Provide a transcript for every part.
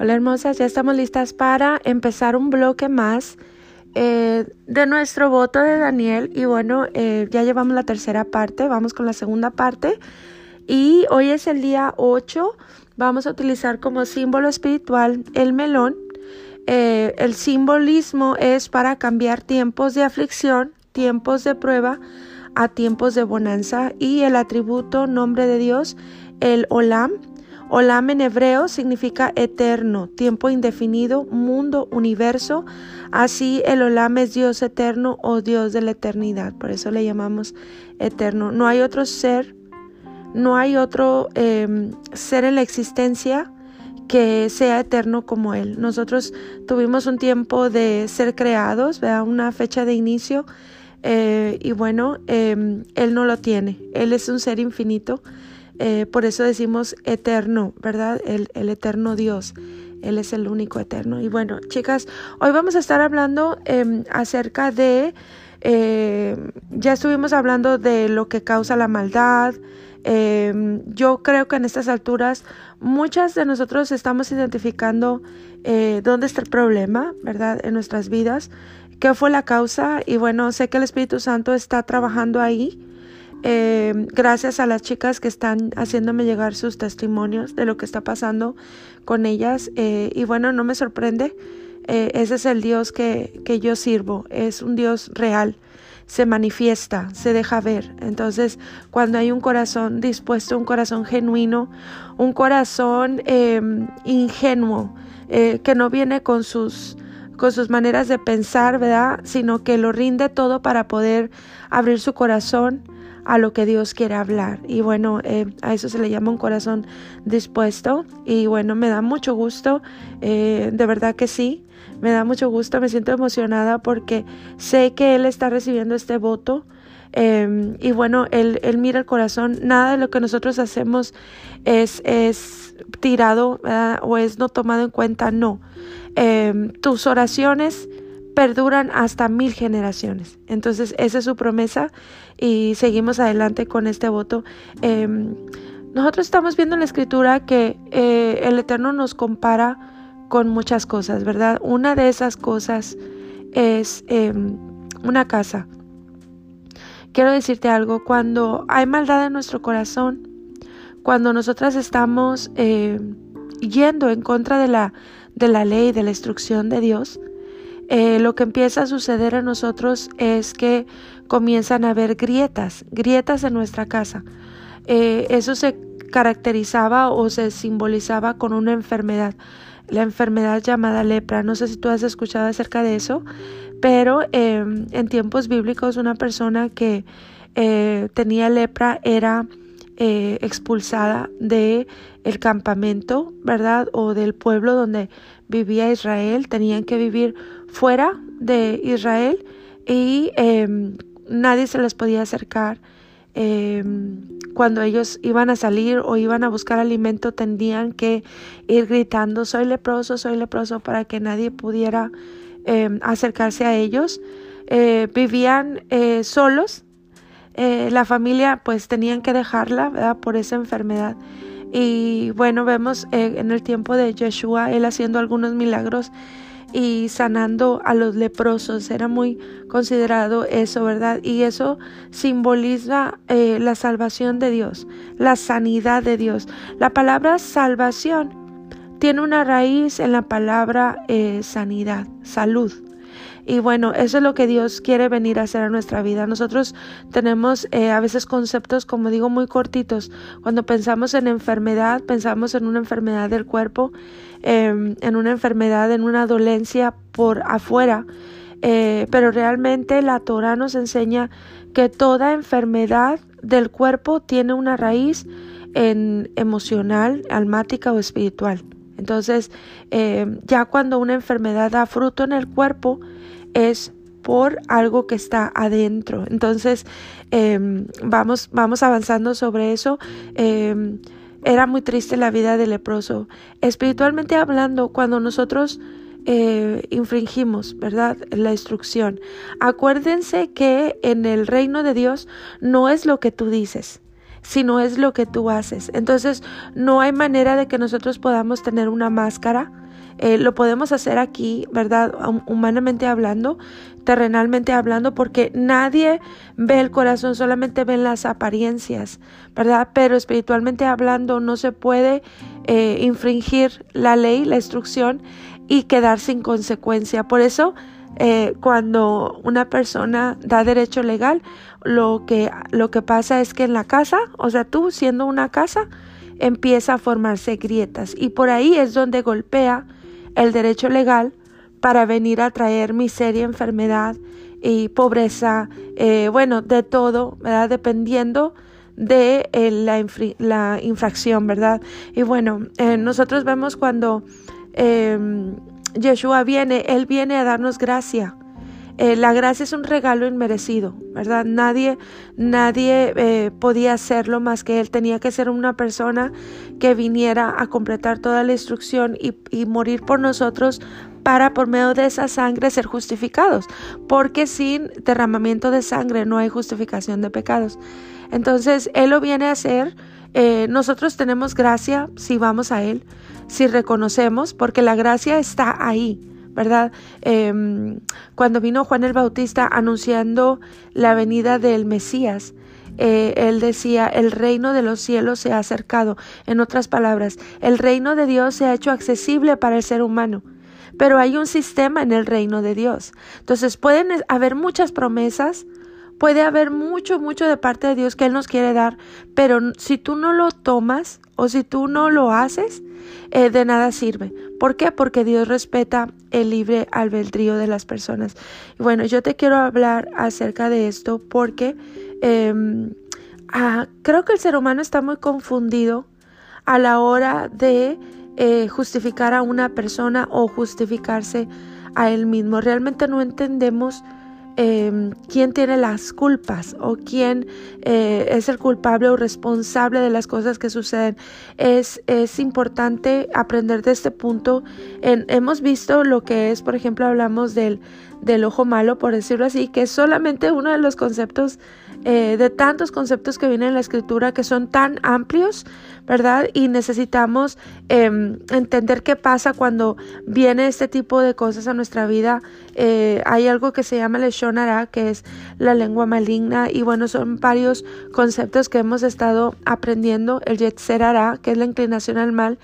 Hola hermosas, ya estamos listas para empezar un bloque más eh, de nuestro voto de Daniel. Y bueno, eh, ya llevamos la tercera parte, vamos con la segunda parte. Y hoy es el día 8, vamos a utilizar como símbolo espiritual el melón. Eh, el simbolismo es para cambiar tiempos de aflicción, tiempos de prueba a tiempos de bonanza. Y el atributo nombre de Dios, el olam, Olam en hebreo significa eterno, tiempo indefinido, mundo, universo. Así el Olam es Dios eterno o Dios de la eternidad. Por eso le llamamos eterno. No hay otro ser, no hay otro em, ser en la existencia que sea eterno como Él. Nosotros tuvimos un tiempo de ser creados, una fecha de inicio. Eh, y bueno, em, Él no lo tiene. Él es un ser infinito eh, por eso decimos eterno, ¿verdad? El, eterno Dios. Él es el único eterno. Y bueno, chicas, hoy vamos a estar hablando em, acerca de, eh, ya estuvimos hablando de lo que causa la maldad. Em, yo creo que en estas alturas muchas de nosotros estamos identificando eh, dónde está el problema, ¿verdad? En nuestras vidas, qué fue la causa. Y bueno, sé que el Espíritu Santo está trabajando ahí. Eh, gracias a las chicas que están haciéndome llegar sus testimonios de lo que está pasando con ellas. Eh, y bueno, no me sorprende. Eh, ese es el Dios que, que yo sirvo. Es un Dios real. Se manifiesta, se deja ver. Entonces, cuando hay un corazón dispuesto, un corazón genuino, un corazón em, ingenuo, que no viene con sus con sus maneras de pensar, ¿verdad? Sino que lo rinde todo para poder abrir su corazón a lo que Dios quiere hablar. Y bueno, eh, a eso se le llama un corazón dispuesto. Y bueno, me da mucho gusto, eh, de verdad que sí, me da mucho gusto, me siento emocionada porque sé que Él está recibiendo este voto. Em, y bueno, él, mira el corazón, nada de lo que nosotros hacemos es, es tirado o es no tomado en cuenta, no. Em, tus oraciones perduran hasta mil generaciones. Entonces, esa es su promesa y seguimos adelante con este voto. Em, nosotros estamos viendo en la escritura que eh, el Eterno nos compara con muchas cosas, ¿verdad? Una de esas cosas es em, una casa. Quiero decirte algo, cuando hay maldad en nuestro corazón, cuando nosotras estamos em, yendo en contra de la, de la ley, de la instrucción de Dios, eh, lo que empieza a suceder en nosotros es que comienzan a haber grietas, grietas en nuestra casa. Eh, eso se caracterizaba o se simbolizaba con una enfermedad, la enfermedad llamada lepra. No sé si tú has escuchado acerca de eso, pero em, en tiempos bíblicos una persona que eh, tenía lepra era expulsada de el campamento, ¿verdad? O del pueblo donde vivía Israel, tenían que vivir fuera de Israel y em, nadie se les podía acercar. Em, cuando ellos iban a salir o iban a buscar alimento tenían que ir gritando soy leproso, soy leproso para que nadie pudiera em, acercarse a ellos. Eh, vivían eh, solos, eh, la familia pues tenían que dejarla ¿verdad? por esa enfermedad. Y bueno, vemos en el tiempo de Yeshua él haciendo algunos milagros y sanando a los leprosos. Era muy considerado eso, ¿verdad? Y eso simboliza eh, la salvación de Dios, la sanidad de Dios. La palabra salvación tiene una raíz en la palabra eh, sanidad, salud. Y bueno, eso es lo que Dios quiere venir a hacer a nuestra vida. Nosotros tenemos eh, a veces conceptos, como digo, muy cortitos. Cuando pensamos en enfermedad, pensamos en una enfermedad del cuerpo, em, en una enfermedad, en una dolencia por afuera. Eh, pero realmente la Torah nos enseña que toda enfermedad del cuerpo tiene una raíz en emocional, almática o espiritual. Entonces, em, ya cuando una enfermedad da fruto en el cuerpo, es por algo que está adentro. Entonces, em, vamos, vamos avanzando sobre eso. Era muy triste la vida del leproso. Espiritualmente hablando, cuando nosotros eh, infringimos, ¿verdad? La instrucción. Acuérdense que en el reino de Dios no es lo que tú dices, sino es lo que tú haces. Entonces, no hay manera de que nosotros podamos tener una máscara eh, lo podemos hacer aquí, ¿verdad? Humanamente hablando, terrenalmente hablando, porque nadie ve el corazón, solamente ven las apariencias, ¿verdad? Pero espiritualmente hablando no se puede eh, infringir la ley, la instrucción y quedar sin consecuencia. Por eso, eh, cuando una persona da derecho legal, lo que, lo que pasa es que en la casa, o sea, tú siendo una casa, empieza a formarse grietas y por ahí es donde golpea el derecho legal para venir a traer miseria, enfermedad y pobreza, eh, bueno, de todo, ¿verdad? Dependiendo de eh, la, la, infracción, ¿verdad? Y bueno, eh, nosotros vemos cuando em, Yeshua viene, Él viene a darnos gracia. La gracia es un regalo inmerecido, ¿verdad? Nadie, nadie podía hacerlo más que Él. Tenía que ser una persona que viniera a completar toda la instrucción y, y morir por nosotros para por medio de esa sangre ser justificados, porque sin derramamiento de sangre no hay justificación de pecados. Entonces, Él lo viene a hacer. Eh, nosotros tenemos gracia si vamos a Él, si reconocemos, porque la gracia está ahí. ¿Verdad? Em, cuando vino Juan el Bautista anunciando la venida del Mesías, eh, él decía, el reino de los cielos se ha acercado. En otras palabras, el reino de Dios se ha hecho accesible para el ser humano pero hay un sistema en el reino de Dios. Entonces pueden haber muchas promesas, puede haber mucho, mucho de parte de Dios que Él nos quiere dar, pero si tú no lo tomas o si tú no lo haces, eh, de nada sirve. ¿Por qué? Porque Dios respeta el libre albedrío de las personas. bueno, yo te quiero hablar acerca de esto porque em, ah, creo que el ser humano está muy confundido a la hora de eh, justificar a una persona o justificarse a él mismo. Realmente no entendemos em, quién tiene las culpas o quién eh, es el culpable o responsable de las cosas que suceden. Es, es importante aprender de este punto. hemos visto lo que es, por ejemplo, hablamos del, del ojo malo, por decirlo así, que es solamente uno de los conceptos eh, de tantos conceptos que vienen en la escritura que son tan amplios, ¿verdad? Y necesitamos em, entender qué pasa cuando viene este tipo de cosas a nuestra vida. Eh, hay algo que se llama el Shonara, que es la lengua maligna, y bueno, son varios conceptos que hemos estado aprendiendo. El Yetzerara, que es la inclinación al mal.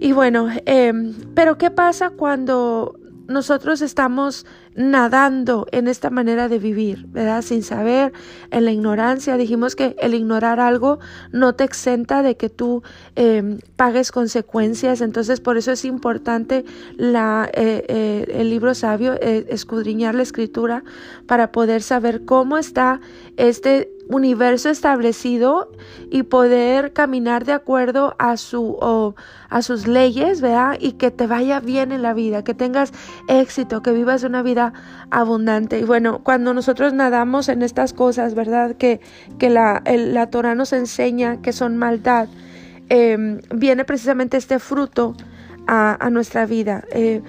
Y bueno, em, pero ¿qué pasa cuando nosotros estamos nadando en esta manera de vivir, ¿verdad? Sin saber, en la ignorancia. Dijimos que el ignorar algo no te exenta de que tú em, pagues consecuencias. Entonces, por eso es importante la, eh, eh, el libro sabio, eh, escudriñar la escritura para poder saber cómo está este universo establecido y poder caminar de acuerdo a su a sus leyes, ¿verdad? Y que te vaya bien en la vida, que tengas éxito, que vivas una vida abundante. Y bueno, cuando nosotros nadamos en estas cosas, ¿verdad? Que, que la, la Torah nos enseña que son maldad, em, viene precisamente este fruto a, nuestra vida. Eh,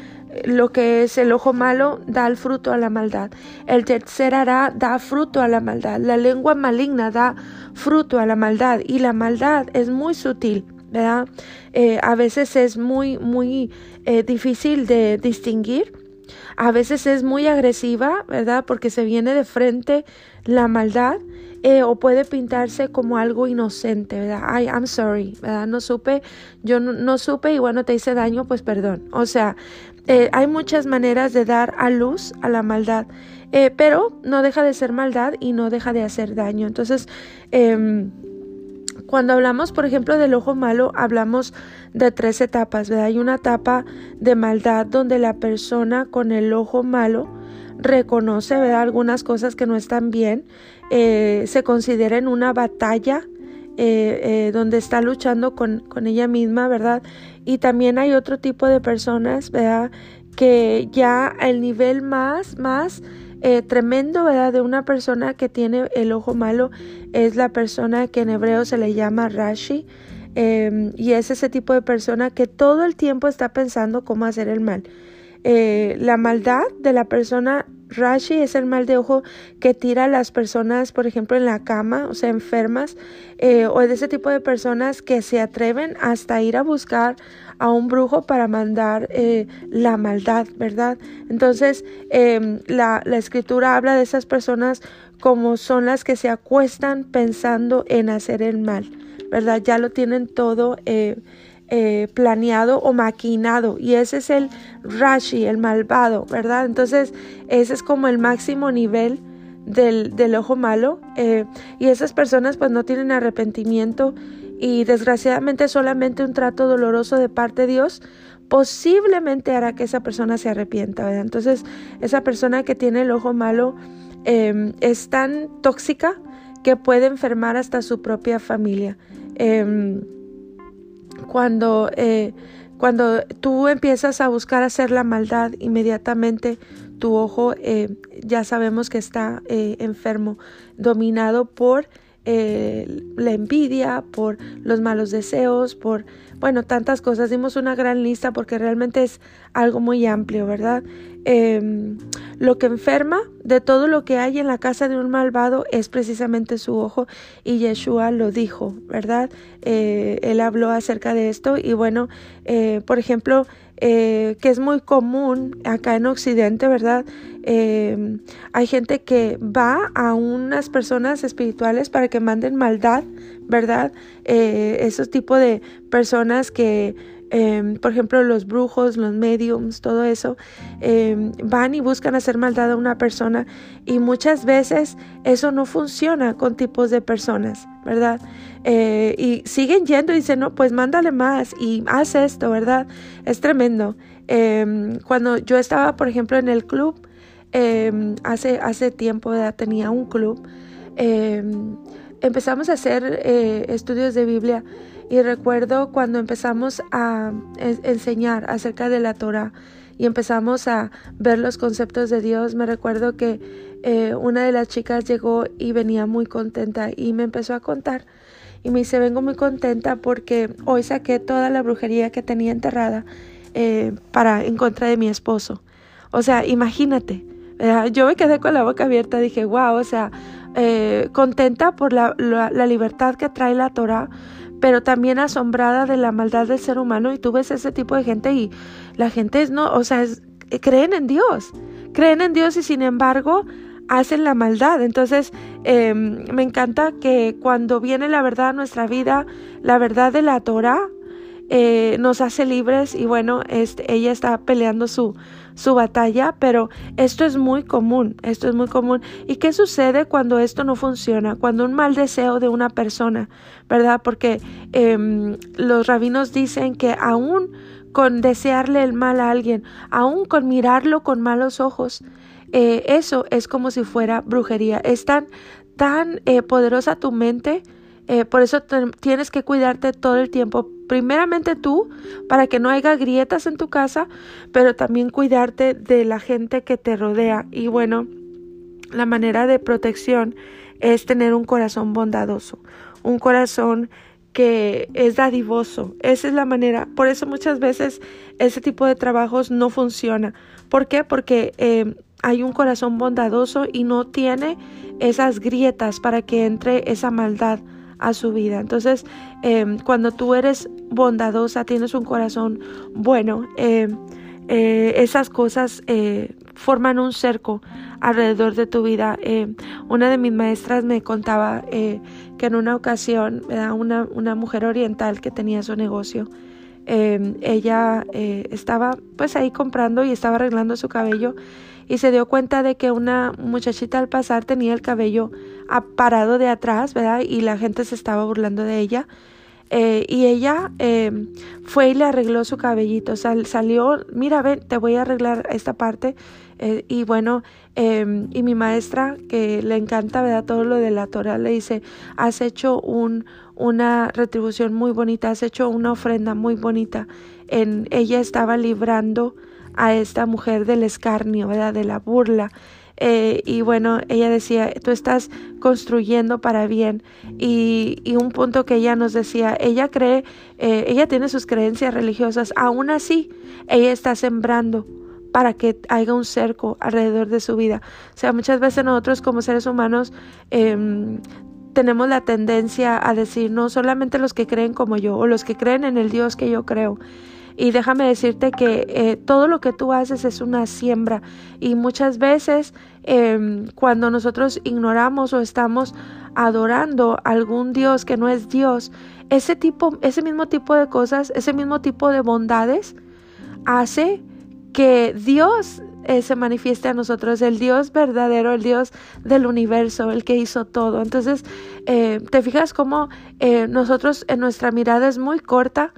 lo que es el ojo malo da el fruto a la maldad. El tercer hará da fruto a la maldad. La lengua maligna da fruto a la maldad. Y la maldad es muy sutil, ¿verdad? Eh, a veces es muy, muy eh, difícil de distinguir. A veces es muy agresiva, ¿verdad? Porque se viene de frente la maldad. Eh, o puede pintarse como algo inocente, ¿verdad? Ay, I'm sorry, ¿verdad? No supe, yo no, supe y bueno, te hice daño, pues perdón. O sea, eh, hay muchas maneras de dar a luz a la maldad, eh, pero no deja de ser maldad y no deja de hacer daño. Entonces, em, cuando hablamos, por ejemplo, del ojo malo, hablamos de tres etapas. Hay una etapa de maldad donde la persona con el ojo malo reconoce ¿verdad? algunas cosas que no están bien, eh, se considera en una batalla donde está luchando con, con, ella misma, ¿verdad? Y también hay otro tipo de personas, ¿verdad? Que ya el nivel más, más eh, tremendo, ¿verdad? De una persona que tiene el ojo malo es la persona que en hebreo se le llama Rashi. Em, y es ese tipo de persona que todo el tiempo está pensando cómo hacer el mal. Eh, la maldad de la persona Rashi es el mal de ojo que tira a las personas, por ejemplo, en la cama, o sea, enfermas, eh, o de ese tipo de personas que se atreven hasta ir a buscar a un brujo para mandar eh, la maldad, ¿verdad? Entonces, em, la, la escritura habla de esas personas como son las que se acuestan pensando en hacer el mal, ¿verdad? Ya lo tienen todo. Eh, eh, planeado o maquinado y ese es el Rashi, el malvado, ¿verdad? Entonces ese es como el máximo nivel del, del ojo malo eh, y esas personas pues no tienen arrepentimiento y desgraciadamente solamente un trato doloroso de parte de Dios posiblemente hará que esa persona se arrepienta, ¿verdad? Entonces esa persona que tiene el ojo malo em, es tan tóxica que puede enfermar hasta su propia familia. Em, cuando, eh, cuando tú empiezas a buscar hacer la maldad, inmediatamente tu ojo eh, ya sabemos que está eh, enfermo, dominado por la envidia, por los malos deseos, por, bueno, tantas cosas. Dimos una gran lista porque realmente es algo muy amplio, ¿verdad? Em, lo que enferma de todo lo que hay en la casa de un malvado es precisamente su ojo y Yeshua lo dijo, ¿verdad? Eh, él habló acerca de esto y bueno, eh, por ejemplo, eh, que es muy común acá en Occidente, ¿verdad? hay gente que va a unas personas espirituales para que manden maldad, ¿verdad? esos tipos de personas que Em, por ejemplo, los brujos, los mediums, todo eso, em, van y buscan hacer maldad a una persona y muchas veces eso no funciona con tipos de personas, ¿verdad? Eh, y siguen yendo y dicen, no, pues mándale más y haz esto, ¿verdad? Es tremendo. Em, cuando yo estaba, por ejemplo, en el club, hace, hace tiempo ya tenía un club, empezamos a hacer eh, estudios de Biblia y recuerdo cuando empezamos a enseñar acerca de la Torah y empezamos a ver los conceptos de Dios, me recuerdo que eh, una de las chicas llegó y venía muy contenta y me empezó a contar y me dice, vengo muy contenta porque hoy saqué toda la brujería que tenía enterrada eh, para en contra de mi esposo. O sea, imagínate, yo me quedé con la boca abierta, dije, wow, o sea, eh, contenta por la, la, libertad que trae la Torah, pero también asombrada de la maldad del ser humano y tú ves ese tipo de gente y la gente es no, o sea, eh, creen en Dios, creen en Dios y sin embargo hacen la maldad. Entonces, em, me encanta que cuando viene la verdad a nuestra vida, la verdad de la Torah, eh, nos hace libres y bueno, este, ella está peleando su, su batalla, pero esto es muy común, esto es muy común. ¿Y qué sucede cuando esto no funciona? Cuando un mal deseo de una persona, ¿verdad? Porque em, los rabinos dicen que aún con desearle el mal a alguien, aún con mirarlo con malos ojos, eh, eso es como si fuera brujería. Es tan, tan eh, poderosa tu mente eh, por eso tienes que cuidarte todo el tiempo. Primeramente tú, para que no haya grietas en tu casa, pero también cuidarte de la gente que te rodea. Y bueno, la manera de protección es tener un corazón bondadoso, un corazón que es dadivoso. Esa es la manera. Por eso muchas veces ese tipo de trabajos no funciona. ¿Por qué? Porque hay un corazón bondadoso y no tiene esas grietas para que entre esa maldad a su vida. Entonces, em, cuando tú eres bondadosa, tienes un corazón bueno, em, eh, esas cosas eh, forman un cerco alrededor de tu vida. Em, una de mis maestras me contaba eh, que en una ocasión, una, una mujer oriental que tenía su negocio, ella estaba pues ahí comprando y estaba arreglando su cabello y se dio cuenta de que una muchachita al pasar tenía el cabello parado de atrás, ¿verdad? Y la gente se estaba burlando de ella. Eh, y ella eh, fue y le arregló su cabellito. salió, mira, ven, te voy a arreglar esta parte. Eh, y bueno, em, y mi maestra, que le encanta, ¿verdad? Todo lo de la Torah, le dice, has hecho un, una retribución muy bonita, has hecho una ofrenda muy bonita. En, ella estaba librando a esta mujer del escarnio. De la burla. Eh, y bueno, ella decía, tú estás construyendo para bien. Y, y un punto que ella nos decía, ella cree, eh, ella tiene sus creencias religiosas, aún así, ella está sembrando para que haya un cerco alrededor de su vida. O sea, muchas veces nosotros como seres humanos em, tenemos la tendencia a decir no solamente los que creen como yo o los que creen en el Dios que yo creo. Y déjame decirte que eh, todo lo que tú haces es una siembra y muchas veces em, cuando nosotros ignoramos o estamos adorando a algún Dios que no es Dios, ese tipo, ese mismo tipo de cosas, ese mismo tipo de bondades hace que Dios eh, se manifieste a nosotros, el Dios verdadero, el Dios del universo, el que hizo todo. Entonces, eh, te fijas cómo eh, nosotros en nuestra mirada es muy corta,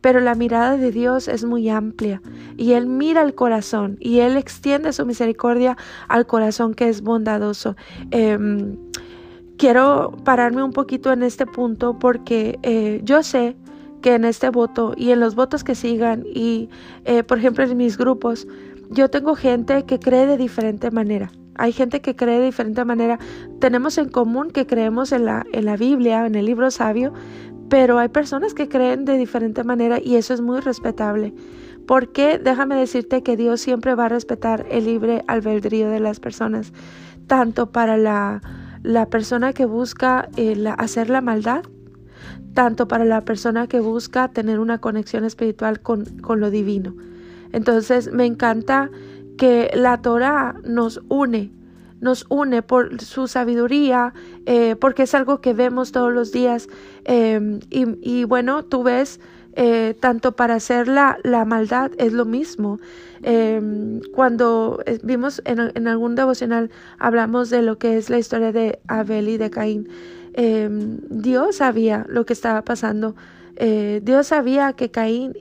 pero la mirada de Dios es muy amplia y Él mira el corazón y Él extiende su misericordia al corazón que es bondadoso. Em, quiero pararme un poquito en este punto porque yo sé que en este voto y en los votos que sigan y, eh, por ejemplo, en mis grupos, yo tengo gente que cree de diferente manera. Hay gente que cree de diferente manera. Tenemos en común que creemos en la, en la Biblia, en el libro sabio, pero hay personas que creen de diferente manera y eso es muy respetable. Porque déjame decirte que Dios siempre va a respetar el libre albedrío de las personas, tanto para la, la persona que busca eh, hacer la maldad tanto para la persona que busca tener una conexión espiritual con, lo divino. Entonces me encanta que la Torah nos une, nos une por su sabiduría, eh, porque es algo que vemos todos los días. Em, y, bueno, tú ves, eh, tanto para hacer la, la, maldad es lo mismo. Em, cuando eh, vimos en, en algún devocional, hablamos de lo que es la historia de Abel y de Caín. Em, Dios sabía lo que estaba pasando. Dios sabía que Caín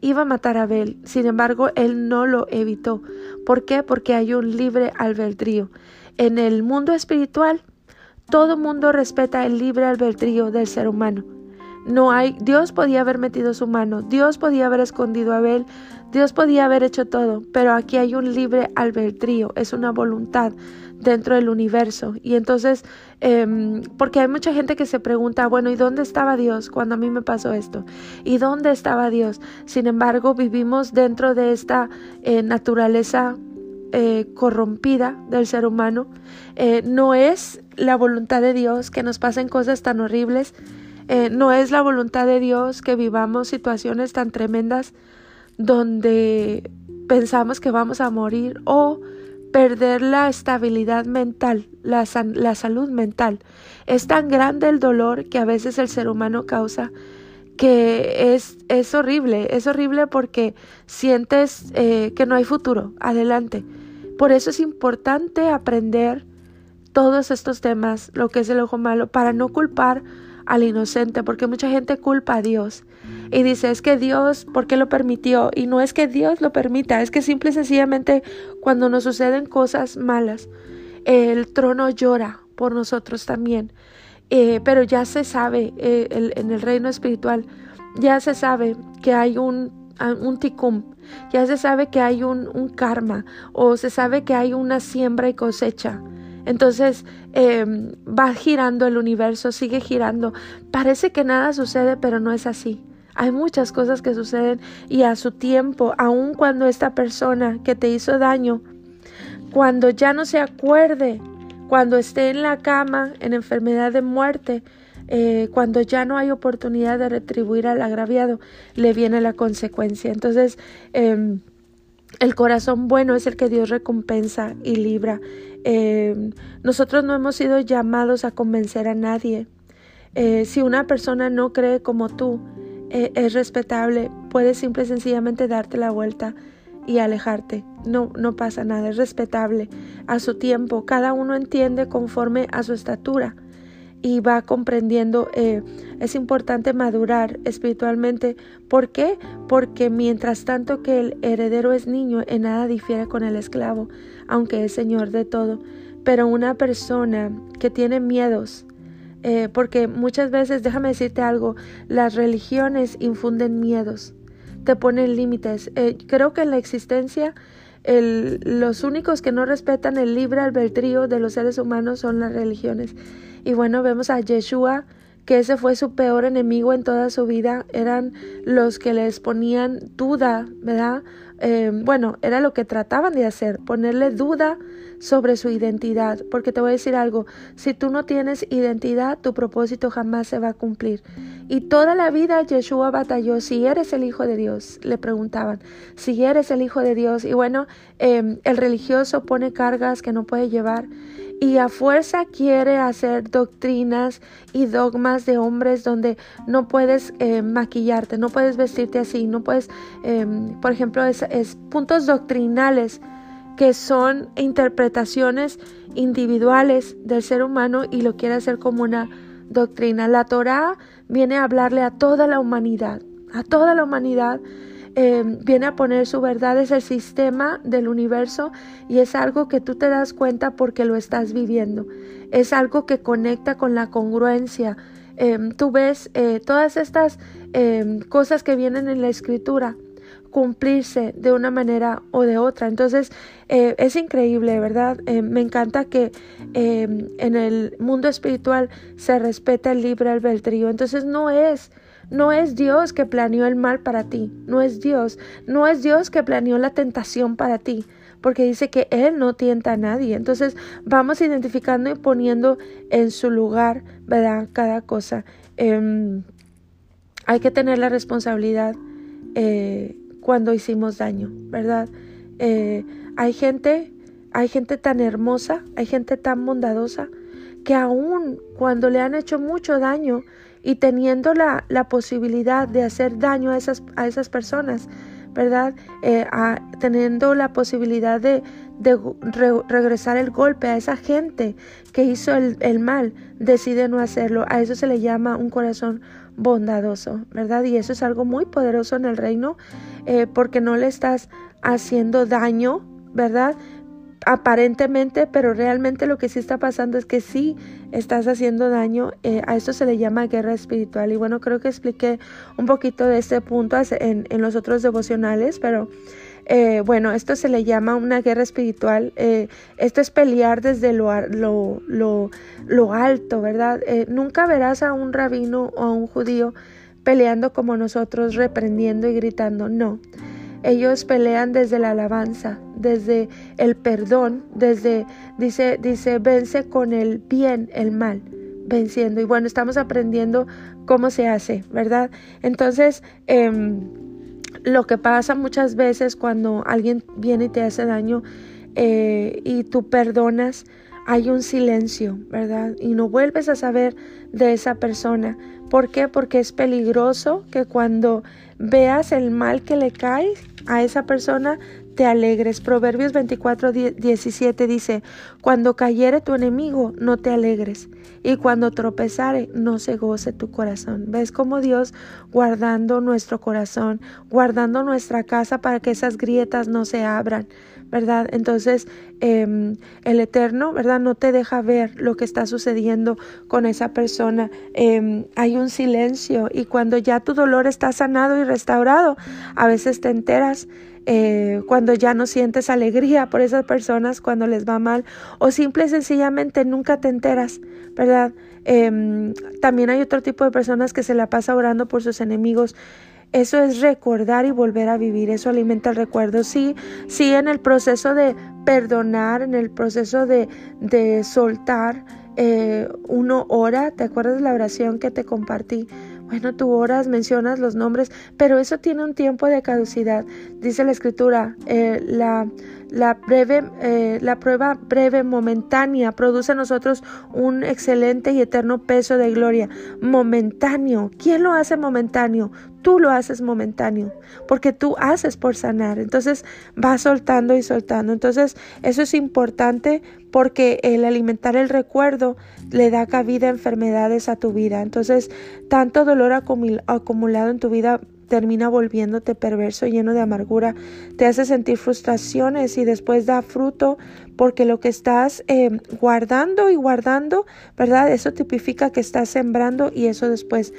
iba a matar a Abel. Sin embargo, él no lo evitó. ¿Por qué? Porque hay un libre albedrío. En el mundo espiritual, todo mundo respeta el libre albedrío del ser humano. No hay, Dios podía haber metido su mano, Dios podía haber escondido a Abel, Dios podía haber hecho todo, pero aquí hay un libre albedrío, es una voluntad dentro del universo. Y entonces, em, porque hay mucha gente que se pregunta, bueno, ¿y dónde estaba Dios cuando a mí me pasó esto? ¿Y dónde estaba Dios? Sin embargo, vivimos dentro de esta eh, naturaleza eh, corrompida del ser humano. Eh, no es la voluntad de Dios que nos pasen cosas tan horribles. no es la voluntad de Dios que vivamos situaciones tan tremendas donde pensamos que vamos a morir o perder la estabilidad mental, la, la, salud mental. Es tan grande el dolor que a veces el ser humano causa que es, es horrible, es horrible porque sientes eh, que no hay futuro adelante. Por eso es importante aprender todos estos temas, lo que es el ojo malo, para no culpar al inocente, porque mucha gente culpa a Dios y dice, es que Dios, ¿por qué lo permitió? Y no es que Dios lo permita, es que simple y sencillamente cuando nos suceden cosas malas, el trono llora por nosotros también. Eh, pero ya se sabe eh, en el reino espiritual, ya se sabe que hay un, un ticum, ya se sabe que hay un, karma o se sabe que hay una siembra y cosecha. Entonces em, va girando el universo, sigue girando. Parece que nada sucede, pero no es así. Hay muchas cosas que suceden y a su tiempo, aun cuando esta persona que te hizo daño, cuando ya no se acuerde, cuando esté en la cama, en enfermedad de muerte, eh, cuando ya no hay oportunidad de retribuir al agraviado, le viene la consecuencia. Entonces, em, el corazón bueno es el que Dios recompensa y libra. Eh, nosotros no hemos sido llamados a convencer a nadie. Eh, si una persona no cree como tú, eh, es respetable, puedes simple y sencillamente darte la vuelta y alejarte. No, no pasa nada, es respetable. A su tiempo, cada uno entiende conforme a su estatura y va comprendiendo, eh, es importante madurar espiritualmente. ¿Por qué? Porque mientras tanto que el heredero es niño, en nada difiere con el esclavo, aunque es señor de todo. Pero una persona que tiene miedos, eh, porque muchas veces, déjame decirte algo, las religiones infunden miedos, te ponen límites. Eh, creo que en la existencia los únicos que no respetan el libre albedrío de los seres humanos son las religiones. Y bueno, vemos a Yeshua, que ese fue su peor enemigo en toda su vida, eran los que les ponían duda, ¿verdad? eh, bueno, era lo que trataban de hacer, ponerle duda sobre su identidad, porque te voy a decir algo, si tú no tienes identidad, tu propósito jamás se va a cumplir. Y toda la vida Yeshua batalló, si eres el Hijo de Dios, le preguntaban, si eres el Hijo de Dios, y bueno, em, el religioso pone cargas que no puede llevar y a fuerza quiere hacer doctrinas y dogmas de hombres donde no puedes eh, maquillarte, no puedes vestirte así, no puedes, em, por ejemplo, es, es puntos doctrinales que son interpretaciones individuales del ser humano y lo quiere hacer como una doctrina. La Torah viene a hablarle a toda la humanidad, a toda la humanidad Em, viene a poner su verdad, es el sistema del universo y es algo que tú te das cuenta porque lo estás viviendo. Es algo que conecta con la congruencia. Em, tú ves eh, todas estas em, cosas que vienen en la escritura cumplirse de una manera o de otra. Entonces eh, es increíble, ¿verdad? me encanta que en el mundo espiritual se respeta el libre albedrío. Entonces no es no es Dios que planeó el mal para ti, no es Dios, no es Dios que planeó la tentación para ti, porque dice que Él no tienta a nadie. Entonces vamos identificando y poniendo en su lugar, ¿verdad? Cada cosa. Em, hay que tener la responsabilidad eh, cuando hicimos daño, ¿verdad? Eh, hay gente, hay gente tan hermosa, hay gente tan bondadosa, que aun cuando le han hecho mucho daño, y teniendo la, la posibilidad de hacer daño a esas, a esas personas, ¿verdad? Eh, teniendo la posibilidad de, de regresar el golpe a esa gente que hizo el, el, mal, decide no hacerlo. A eso se le llama un corazón bondadoso, ¿verdad? Y eso es algo muy poderoso en el reino eh, porque no le estás haciendo daño, ¿verdad? Aparentemente, pero realmente lo que sí está pasando es que sí estás haciendo daño. Eh, a esto se le llama guerra espiritual. Y bueno, creo que expliqué un poquito de este punto en, los otros devocionales, pero eh, bueno, esto se le llama una guerra espiritual. Eh, esto es pelear desde lo, lo, lo, lo alto, ¿verdad? nunca verás a un rabino o a un judío peleando como nosotros, reprendiendo y gritando. No. Ellos pelean desde la alabanza, desde el perdón, desde, dice, dice, vence con el bien el mal, venciendo. Y bueno, estamos aprendiendo cómo se hace, ¿verdad? Entonces, em, lo que pasa muchas veces cuando alguien viene y te hace daño eh, y tú perdonas, hay un silencio, ¿verdad? Y no vuelves a saber de esa persona. ¿Por qué? Porque es peligroso que cuando veas el mal que le cae a esa persona, te alegres. Proverbios 24, 17 dice, cuando cayere tu enemigo, no te alegres, y cuando tropezare, no se goce tu corazón. ¿Ves cómo Dios guardando nuestro corazón, guardando nuestra casa para que esas grietas no se abran? ¿verdad? Entonces, em, el Eterno, ¿verdad? No te deja ver lo que está sucediendo con esa persona. Em, hay un silencio y cuando ya tu dolor está sanado y restaurado, a veces te enteras eh, cuando ya no sientes alegría por esas personas cuando les va mal o simple y sencillamente nunca te enteras, ¿verdad? Em, también hay otro tipo de personas que se la pasa orando por sus enemigos. Eso es recordar y volver a vivir, eso alimenta el recuerdo. Sí, sí, en el proceso de perdonar, en el proceso de, de soltar, eh, uno ora, ¿te acuerdas de la oración que te compartí? Bueno, tú oras, mencionas los nombres, pero eso tiene un tiempo de caducidad. Dice la escritura, eh, la, la, breve, eh, la prueba breve, momentánea, produce a nosotros un excelente y eterno peso de gloria. Momentáneo. ¿Quién lo hace momentáneo? Tú lo haces momentáneo, porque tú haces por sanar. Entonces vas soltando y soltando. Entonces eso es importante porque el alimentar el recuerdo le da cabida a enfermedades a tu vida. Entonces, tanto dolor acumulado en tu vida termina volviéndote perverso, lleno de amargura, te hace sentir frustraciones y después da fruto porque lo que estás eh, guardando y guardando, ¿verdad? Eso tipifica que estás sembrando y eso después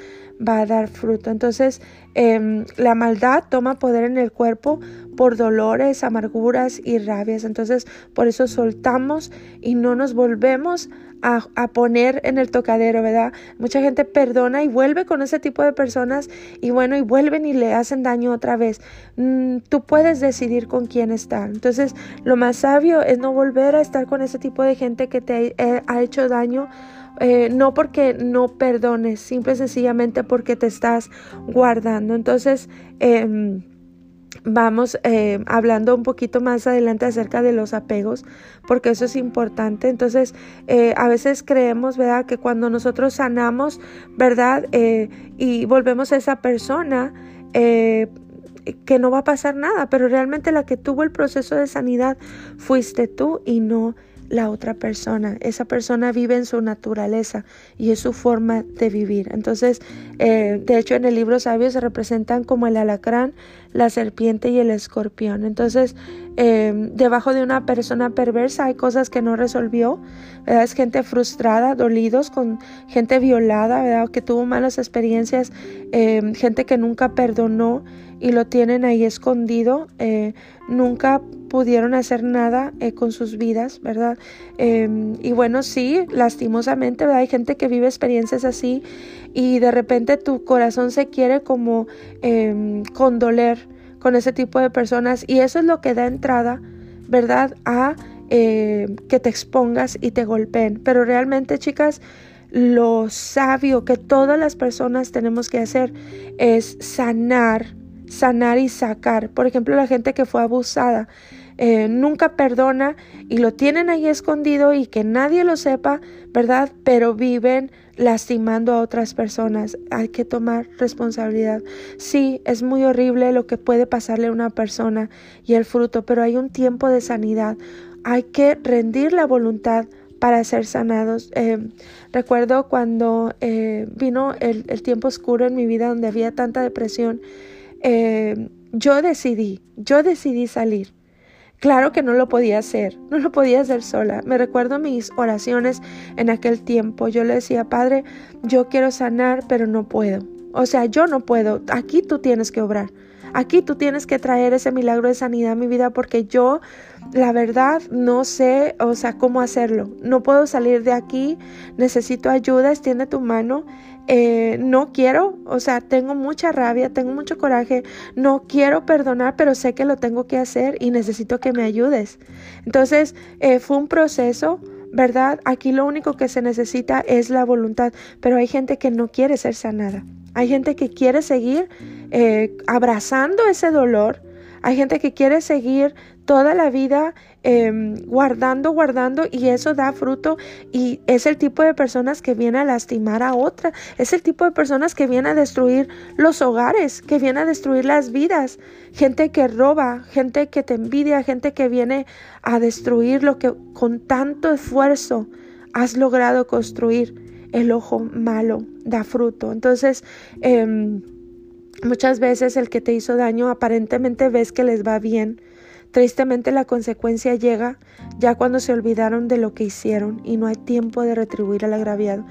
va a dar fruto. Entonces, em, la maldad toma poder en el cuerpo por dolores, amarguras y rabias. Entonces, por eso soltamos y no nos volvemos a, poner en el tocadero, ¿verdad? Mucha gente perdona y vuelve con ese tipo de personas y bueno, y vuelven y le hacen daño otra vez. Mm, tú puedes decidir con quién estar. Entonces, lo más sabio es no volver a estar con ese tipo de gente que te eh, ha hecho daño. Eh, no porque no perdones, simple y sencillamente porque te estás guardando. Entonces, eh, vamos eh, hablando un poquito más adelante acerca de los apegos, porque eso es importante. Entonces, eh, a veces creemos, ¿verdad?, que cuando nosotros sanamos, ¿verdad?, eh, y volvemos a esa persona, que no va a pasar nada, pero realmente la que tuvo el proceso de sanidad fuiste tú y no la otra persona. Esa persona vive en su naturaleza y es su forma de vivir. Entonces, eh, de hecho, en el libro sabio se representan como el alacrán, la serpiente y el escorpión. Entonces, eh, debajo de una persona perversa hay cosas que no resolvió. Es gente frustrada, dolidos, con gente violada, que tuvo malas experiencias, eh, gente que nunca perdonó y lo tienen ahí escondido. nunca pudieron hacer nada eh, con sus vidas, ¿verdad? Em, y bueno, sí, lastimosamente, ¿verdad? Hay gente que vive experiencias así y de repente tu corazón se quiere como eh, condoler con ese tipo de personas y eso es lo que da entrada, ¿verdad? A eh, que te expongas y te golpeen. Pero realmente, chicas, lo sabio que todas las personas tenemos que hacer es sanar sanar y sacar. Por ejemplo, la gente que fue abusada eh, nunca perdona y lo tienen ahí escondido y que nadie lo sepa, ¿verdad? Pero viven lastimando a otras personas. Hay que tomar responsabilidad. Sí, es muy horrible lo que puede pasarle a una persona y el fruto, pero hay un tiempo de sanidad. Hay que rendir la voluntad para ser sanados. Eh, recuerdo cuando eh, vino el, el, tiempo oscuro en mi vida donde había tanta depresión, yo decidí, yo decidí salir. Claro que no lo podía hacer, no lo podía hacer sola. Me recuerdo mis oraciones en aquel tiempo. Yo le decía, Padre, yo quiero sanar, pero no puedo. O sea, yo no puedo. Aquí tú tienes que obrar. Aquí tú tienes que traer ese milagro de sanidad a mi vida porque yo, la verdad, no sé, o sea, cómo hacerlo. No puedo salir de aquí. Necesito ayuda. Extiende tu mano eh, no quiero, o sea, tengo mucha rabia, tengo mucho coraje, no quiero perdonar, pero sé que lo tengo que hacer y necesito que me ayudes. Entonces, eh, fue un proceso, ¿verdad? Aquí lo único que se necesita es la voluntad, pero hay gente que no quiere ser sanada. Hay gente que quiere seguir eh, abrazando ese dolor. Hay gente que quiere seguir toda la vida Em, guardando, guardando y eso da fruto y es el tipo de personas que viene a lastimar a otra, es el tipo de personas que viene a destruir los hogares, que viene a destruir las vidas, gente que roba, gente que te envidia, gente que viene a destruir lo que con tanto esfuerzo has logrado construir. El ojo malo da fruto. Entonces, em, muchas veces el que te hizo daño aparentemente ves que les va bien, Tristemente la consecuencia llega ya cuando se olvidaron de lo que hicieron y no hay tiempo de retribuir al agraviado.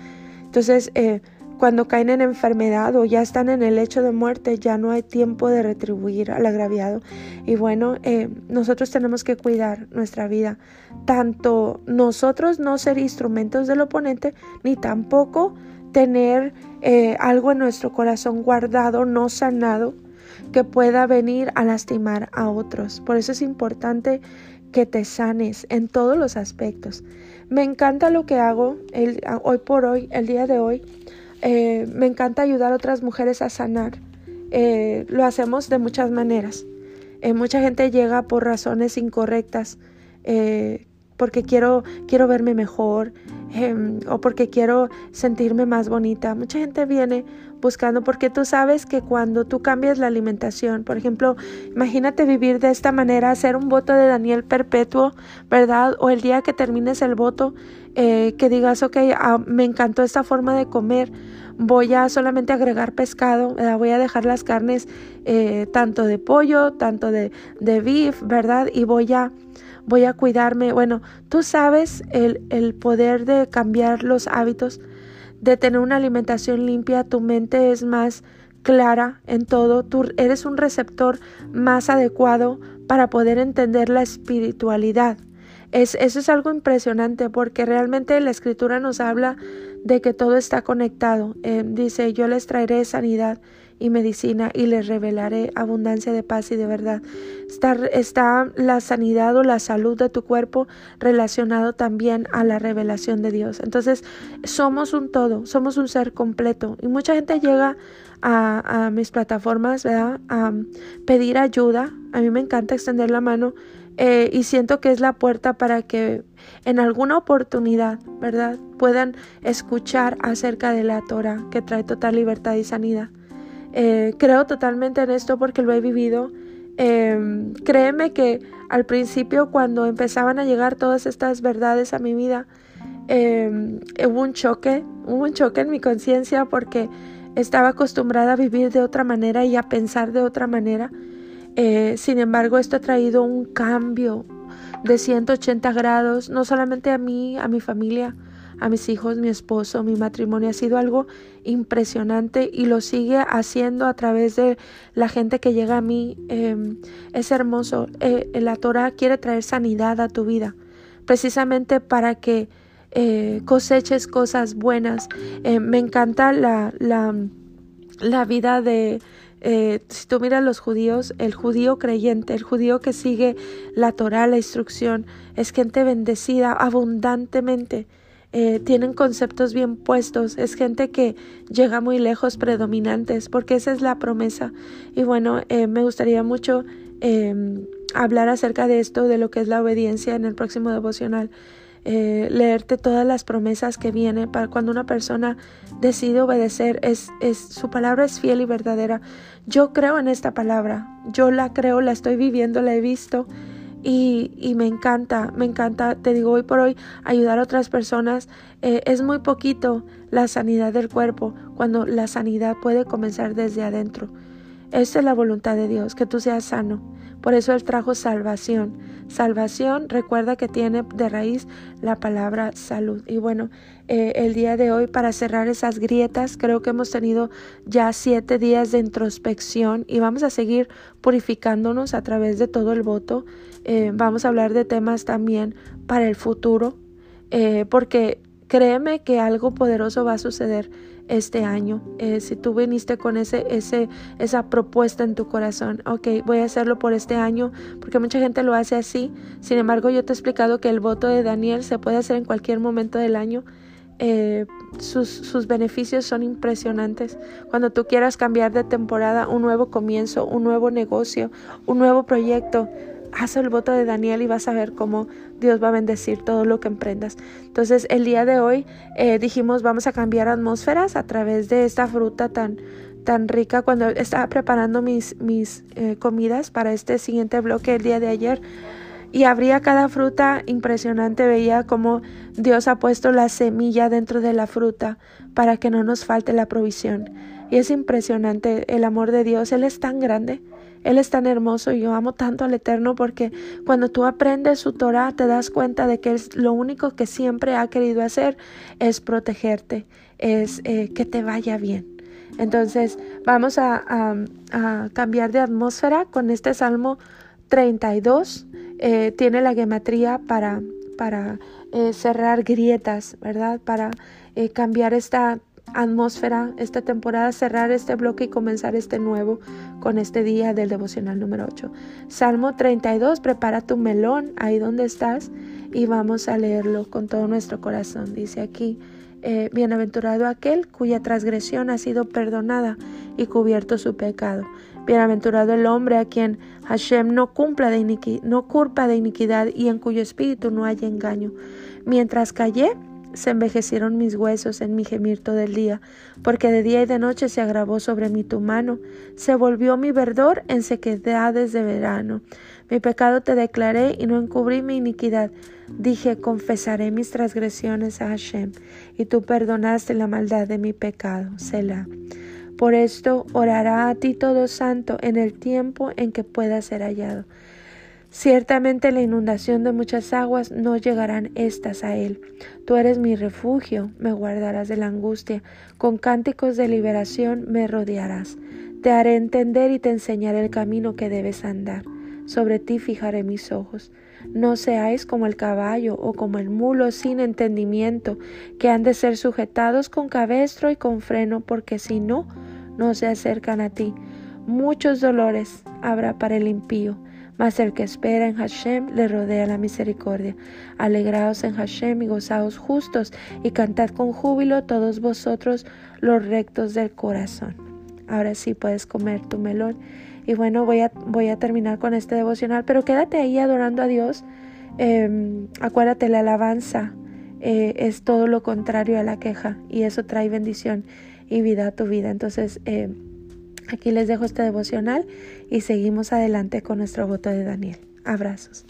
Entonces, eh, cuando caen en enfermedad o ya están en el hecho de muerte, ya no hay tiempo de retribuir al agraviado. Y bueno, eh, nosotros tenemos que cuidar nuestra vida. Tanto nosotros no ser instrumentos del oponente, ni tampoco tener eh, algo en nuestro corazón guardado, no sanado, que pueda venir a lastimar a otros. Por eso es importante que te sanes en todos los aspectos. Me encanta lo que hago hoy por hoy, el día de hoy. Eh, me encanta ayudar a otras mujeres a sanar. Eh, lo hacemos de muchas maneras. Eh, mucha gente llega por razones incorrectas, porque quiero, quiero verme mejor, Em, o porque quiero sentirme más bonita. Mucha gente viene buscando porque tú sabes que cuando tú cambias la alimentación, por ejemplo, imagínate vivir de esta manera, hacer un voto de Daniel perpetuo, ¿verdad? O el día que termines el voto, eh, que digas, ok, ah, me encantó esta forma de comer, voy a solamente agregar pescado, voy a dejar las carnes eh, tanto de pollo, tanto de, de beef, ¿verdad? Y voy a voy a cuidarme. Bueno, tú sabes el, el poder de cambiar los hábitos, de tener una alimentación limpia, tu mente es más clara en todo, tú eres un receptor más adecuado para poder entender la espiritualidad. Es, eso es algo impresionante porque realmente la escritura nos habla de que todo está conectado. Eh, dice, yo les traeré sanidad y medicina y les revelaré abundancia de paz y de verdad. Está, está la sanidad o la salud de tu cuerpo relacionado también a la revelación de Dios. Entonces, somos un todo, somos un ser completo. Y mucha gente llega a, mis plataformas, ¿verdad? A pedir ayuda. A mí me encanta extender la mano eh, y siento que es la puerta para que en alguna oportunidad, ¿verdad?, puedan escuchar acerca de la Torah que trae total libertad y sanidad. Eh, creo totalmente en esto porque lo he vivido. Em, créeme que al principio cuando empezaban a llegar todas estas verdades a mi vida, em, hubo un choque, hubo un choque en mi conciencia porque estaba acostumbrada a vivir de otra manera y a pensar de otra manera. Eh, sin embargo, esto ha traído un cambio de 180 grados, no solamente a mí, a mi familia, a mis hijos, mi esposo, mi matrimonio. Ha sido algo impresionante y lo sigue haciendo a través de la gente que llega a mí. Em, es hermoso. Eh, la Torah quiere traer sanidad a tu vida, precisamente para que eh, coseches cosas buenas. me encanta la, la, la vida de eh, si tú miras los judíos, el judío creyente, el judío que sigue la Torah, la instrucción, es gente bendecida abundantemente. Eh, tienen conceptos bien puestos, es gente que llega muy lejos, predominantes, porque esa es la promesa. Y bueno, eh, me gustaría mucho em, hablar acerca de esto, de lo que es la obediencia en el próximo devocional. Eh, leerte todas las promesas que vienen para cuando una persona decide obedecer es, es su palabra es fiel y verdadera yo creo en esta palabra yo la creo la estoy viviendo la he visto y, me encanta me encanta te digo hoy por hoy ayudar a otras personas eh, es muy poquito la sanidad del cuerpo cuando la sanidad puede comenzar desde adentro esa es la voluntad de Dios que tú seas sano por eso Él trajo salvación. Salvación, recuerda que tiene de raíz la palabra salud. Y bueno, eh, el día de hoy, para cerrar esas grietas, creo que hemos tenido ya siete días de introspección y vamos a seguir purificándonos a través de todo el voto. Eh, vamos a hablar de temas también para el futuro, eh, porque créeme que algo poderoso va a suceder este año. Eh, si tú viniste con ese, ese, esa propuesta en tu corazón, ok, voy a hacerlo por este año, porque mucha gente lo hace así. Sin embargo, yo te he explicado que el voto de Daniel se puede hacer en cualquier momento del año. Sus, sus beneficios son impresionantes. Cuando tú quieras cambiar de temporada, un nuevo comienzo, un nuevo negocio, un nuevo proyecto, haz el voto de Daniel y vas a ver cómo Dios va a bendecir todo lo que emprendas. Entonces, el día de hoy eh, dijimos vamos a cambiar atmósferas a través de esta fruta tan tan rica cuando estaba preparando mis, mis eh, comidas para este siguiente bloque el día de ayer y abría cada fruta impresionante, veía cómo Dios ha puesto la semilla dentro de la fruta para que no nos falte la provisión. Y es impresionante el amor de Dios, Él es tan grande él es tan hermoso y yo amo tanto al Eterno porque cuando tú aprendes su Torah te das cuenta de que es lo único que siempre ha querido hacer es protegerte, es eh, que te vaya bien. Entonces vamos a, cambiar de atmósfera con este Salmo 32. Eh, tiene la gematría para, para eh, cerrar grietas, ¿verdad? Para cambiar esta atmósfera, esta temporada, cerrar este bloque y comenzar este nuevo con este día del devocional número 8. Salmo 32, prepara tu melón ahí donde estás y vamos a leerlo con todo nuestro corazón. Dice aquí, eh, bienaventurado aquel cuya transgresión ha sido perdonada y cubierto su pecado. Bienaventurado el hombre a quien Hashem no cumpla de no culpa de iniquidad y en cuyo espíritu no haya engaño. Mientras callé, se envejecieron mis huesos en mi gemir todo el día, porque de día y de noche se agravó sobre mí tu mano, se volvió mi verdor en sequedades de verano. Mi pecado te declaré y no encubrí mi iniquidad. Dije, confesaré mis transgresiones a Hashem, y tú perdonaste la maldad de mi pecado. Selah. Por esto orará a ti todo santo en el tiempo en que pueda ser hallado. Ciertamente la inundación de muchas aguas no llegarán estas a él. Tú eres mi refugio, me guardarás de la angustia, con cánticos de liberación me rodearás. Te haré entender y te enseñaré el camino que debes andar. Sobre ti fijaré mis ojos. No seáis como el caballo o como el mulo sin entendimiento, que han de ser sujetados con cabestro y con freno, porque si no, no se acercan a ti. Muchos dolores habrá para el impío, mas el que espera en Hashem le rodea la misericordia. Alegraos en Hashem y gozaos justos, y cantad con júbilo todos vosotros los rectos del corazón. Ahora sí puedes comer tu melón. Y bueno, voy a, voy a terminar con este devocional, pero quédate ahí adorando a Dios. Em, acuérdate, la alabanza eh, es todo lo contrario a la queja y eso trae bendición y vida a tu vida. Entonces, em, aquí les dejo este devocional y seguimos adelante con nuestro voto de Daniel. Abrazos.